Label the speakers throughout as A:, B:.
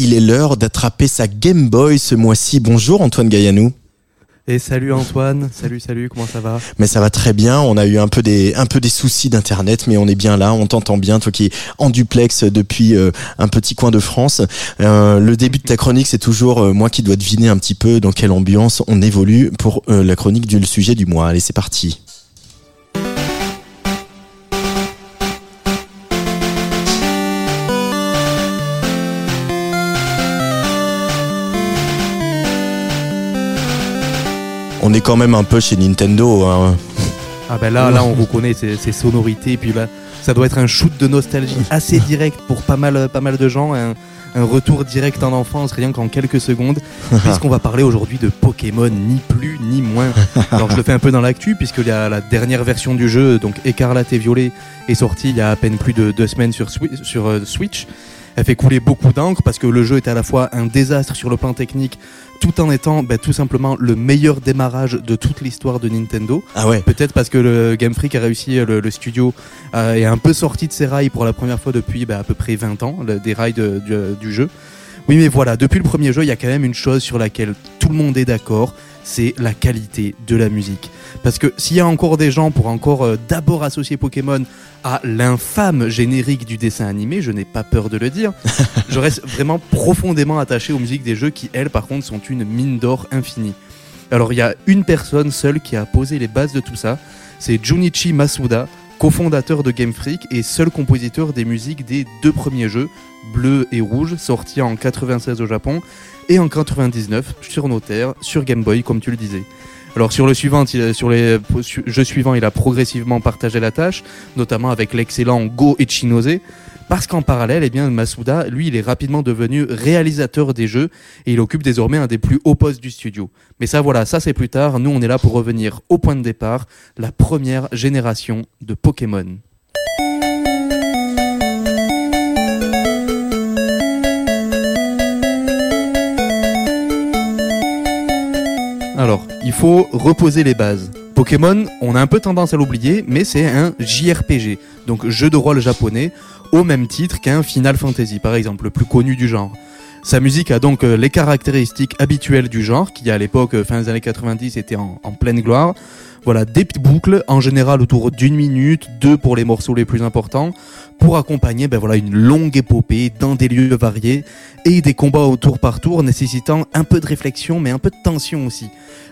A: il est l'heure d'attraper sa Game Boy ce mois-ci. Bonjour Antoine Gaillanou.
B: Et salut Antoine, salut salut, comment ça va?
A: Mais ça va très bien, on a eu un peu des un peu des soucis d'internet mais on est bien là, on t'entend bien toi qui es en duplex depuis euh, un petit coin de France. Euh, le début de ta chronique, c'est toujours euh, moi qui dois deviner un petit peu dans quelle ambiance on évolue pour la chronique du sujet du mois. Allez, c'est parti. On est quand même un peu chez Nintendo. Hein.
B: Ah ben là, là on reconnaît ces, sonorités, et puis là, ça doit être un shoot de nostalgie assez direct pour pas mal, pas mal de gens, un, retour direct en enfance, rien qu'en quelques secondes, puisqu'on va parler aujourd'hui de Pokémon, ni plus ni moins. Alors je le fais un peu dans l'actu, puisque la dernière version du jeu, donc Écarlate et Violet, est sortie il y a à peine plus de deux semaines sur, sur euh, Switch. Elle fait couler beaucoup d'encre parce que le jeu est à la fois un désastre sur le plan technique, tout en étant bah, tout simplement le meilleur démarrage de toute l'histoire de Nintendo.
A: Ah ouais.
B: Peut-être parce que le Game Freak a réussi, le, le studio euh, est un peu sorti de ses rails pour la première fois depuis bah, à peu près 20 ans, des rails du jeu. Oui, mais voilà, depuis le premier jeu, il y a quand même une chose sur laquelle tout le monde est d'accord, c'est la qualité de la musique. Parce que s'il y a encore des gens pour encore euh, d'abord associer Pokémon à l'infâme générique du dessin animé, je n'ai pas peur de le dire, je reste vraiment profondément attaché aux musiques des jeux qui, elles, par contre, sont une mine d'or infinie. Alors il y a une personne seule qui a posé les bases de tout ça, c'est Junichi Masuda, cofondateur de Game Freak et seul compositeur des musiques des deux premiers jeux, Bleu et Rouge, sortis en 96 au Japon et en 99 sur nos terres, sur Game Boy, comme tu le disais. Alors sur le suivant, sur les jeux suivants, il a progressivement partagé la tâche, notamment avec l'excellent Go Echinose, parce qu'en parallèle, eh bien, Masuda, lui, il est rapidement devenu réalisateur des jeux et il occupe désormais un des plus hauts postes du studio. Mais ça, voilà, ça c'est plus tard. Nous, on est là pour revenir au point de départ, la première génération de Pokémon. Alors, il faut reposer les bases. Pokémon, on a un peu tendance à l'oublier, mais c'est un JRPG, donc jeu de rôle japonais, au même titre qu'un Final Fantasy, par exemple, le plus connu du genre. Sa musique a donc euh, les caractéristiques habituelles du genre, qui à l'époque, euh, fin des années 90, était en, en pleine gloire. Voilà, des petites boucles, en général autour d'une minute, deux pour les morceaux les plus importants, pour accompagner ben voilà, une longue épopée dans des lieux variés et des combats au tour par tour nécessitant un peu de réflexion mais un peu de tension aussi.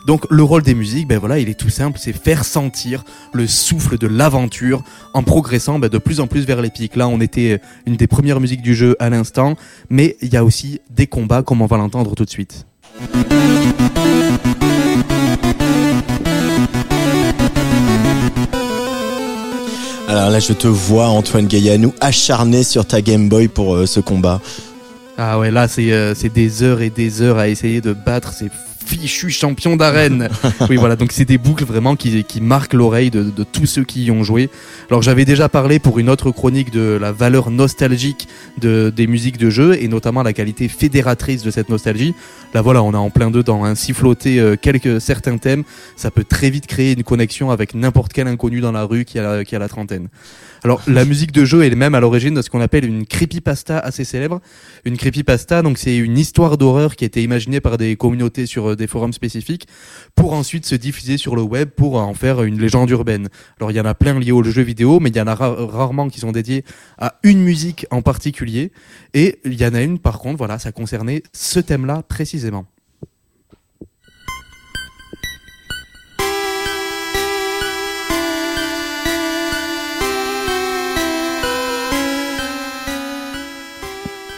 B: Donc le rôle des musiques, ben voilà, il est tout simple, c'est faire sentir le souffle de l'aventure en progressant ben de plus en plus vers l'épique. Là, on était une des premières musiques du jeu à l'instant, mais il y a aussi des combats comme on va l'entendre tout de suite.
A: Alors là, je te vois, Antoine Gaillanou, acharné sur ta Game Boy pour euh, ce combat.
B: Ah ouais, là, euh, c'est des heures et des heures à essayer de battre ces fichu champion d'arène. oui, voilà, donc c'est des boucles vraiment qui, qui marquent l'oreille de, de, tous ceux qui y ont joué. Alors j'avais déjà parlé pour une autre chronique de la valeur nostalgique de, des musiques de jeu et notamment la qualité fédératrice de cette nostalgie. Là voilà, on a en plein dedans, hein. siffloter euh, quelques certains thèmes, ça peut très vite créer une connexion avec n'importe quel inconnu dans la rue qui a, qui a la trentaine. Alors la musique de jeu est même à l'origine de ce qu'on appelle une creepypasta assez célèbre. Une creepypasta, donc c'est une histoire d'horreur qui a été imaginée par des communautés sur euh, des forums spécifiques pour ensuite se diffuser sur le web pour en faire une légende urbaine. Alors il y en a plein liés au jeu vidéo, mais il y en a rarement qui sont dédiés à une musique en particulier. Et il y en a une par contre, voilà, ça concernait ce thème-là précisément.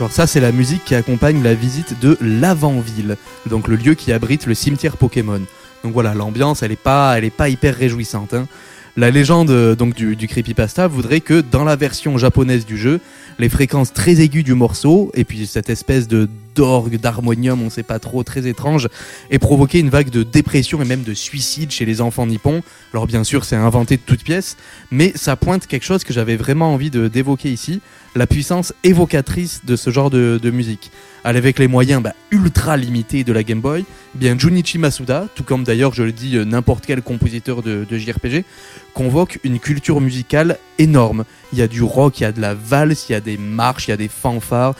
B: Alors ça, c'est la musique qui accompagne la visite de l'Avant-Ville, donc le lieu qui abrite le cimetière Pokémon. Donc voilà, l'ambiance, elle est pas, elle est pas hyper réjouissante. Hein. La légende donc du, du, creepypasta voudrait que dans la version japonaise du jeu, les fréquences très aiguës du morceau et puis cette espèce de d'orgue, d'harmonium, on sait pas trop, très étrange, ait provoqué une vague de dépression et même de suicide chez les enfants nippons. Alors bien sûr, c'est inventé de toutes pièces, mais ça pointe quelque chose que j'avais vraiment envie de d'évoquer ici, la puissance évocatrice de ce genre de, de musique. Avec les moyens bah, ultra limités de la Game Boy, bien Junichi Masuda, tout comme d'ailleurs je le dis n'importe quel compositeur de, JRPG, convoque une culture musicale énorme. Il y a du rock, il y a de la valse, il y a des marches, il y a des fanfares.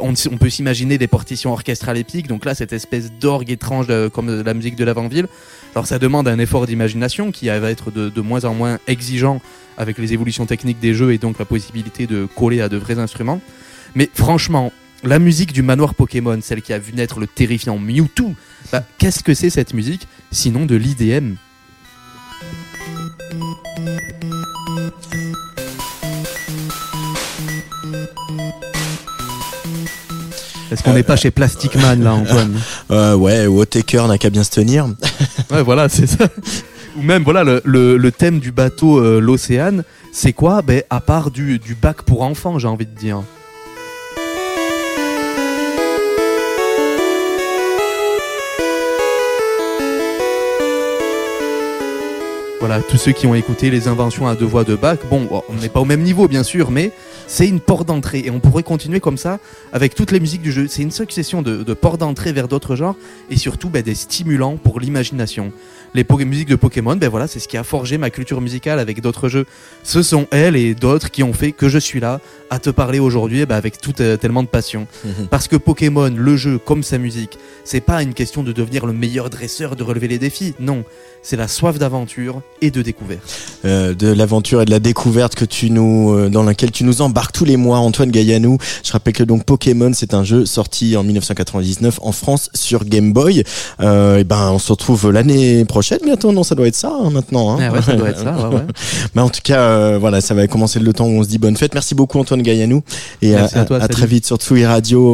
B: On, peut s'imaginer des partitions orchestrales épiques. Donc là, cette espèce d'orgue étrange de, comme la musique de l'avant-ville. Alors ça demande un effort d'imagination qui va être de, moins en moins exigeant avec les évolutions techniques des jeux et donc la possibilité de coller de vrais instruments. Mais franchement, la musique du manoir Pokémon, celle qui a vu naître le terrifiant Mewtwo, bah, qu'est-ce que c'est cette musique sinon de l'IDM Est-ce qu'on n'est pas chez Plastic Man là, Antoine?
A: Euh, Ouais, Wotaker n'a qu'à bien se tenir.
B: ouais, voilà, c'est ça. Ou même, voilà, le, le, thème du bateau, euh, l'océane, c'est quoi? Ben, À part du bac pour enfants, j'ai envie de dire. Voilà, tous ceux qui ont écouté les inventions à deux voix de Bach, bon, on n'est pas au même niveau bien sûr, mais c'est une porte d'entrée et on pourrait continuer comme ça avec toutes les musiques du jeu. C'est une succession de, de portes d'entrée vers d'autres genres et surtout ben, des stimulants pour l'imagination. Les musiques de Pokémon, ben voilà, c'est ce qui a forgé ma culture musicale avec d'autres jeux. Ce sont elles et d'autres qui ont fait que je suis là à te parler aujourd'hui ben, avec tout euh, tellement de passion.
A: Mhm.
B: Parce que Pokémon, le jeu comme sa musique, c'est pas une question de devenir le meilleur dresseur, de relever les défis. Non, c'est la soif d'aventure et de découverte.
A: Euh, de l'aventure et de la découverte que tu nous, euh, dans laquelle tu nous embarques tous les mois, Antoine Gaillanou. Je rappelle que donc Pokémon, c'est un jeu sorti en 1999 en France sur Game Boy. Euh, et ben, on se retrouve l'année prochaine bientôt. Non, ça doit être ça hein, maintenant. Hein.
B: Ah ouais, ça doit être ça. Ouais, ouais.
A: Mais en tout cas, euh, voilà, ça va commencer le temps où on se dit bonne fête. Merci beaucoup Antoine Gaillanou et
B: Merci
A: à,
B: à toi,
A: à très vite sur Tsugi Radio.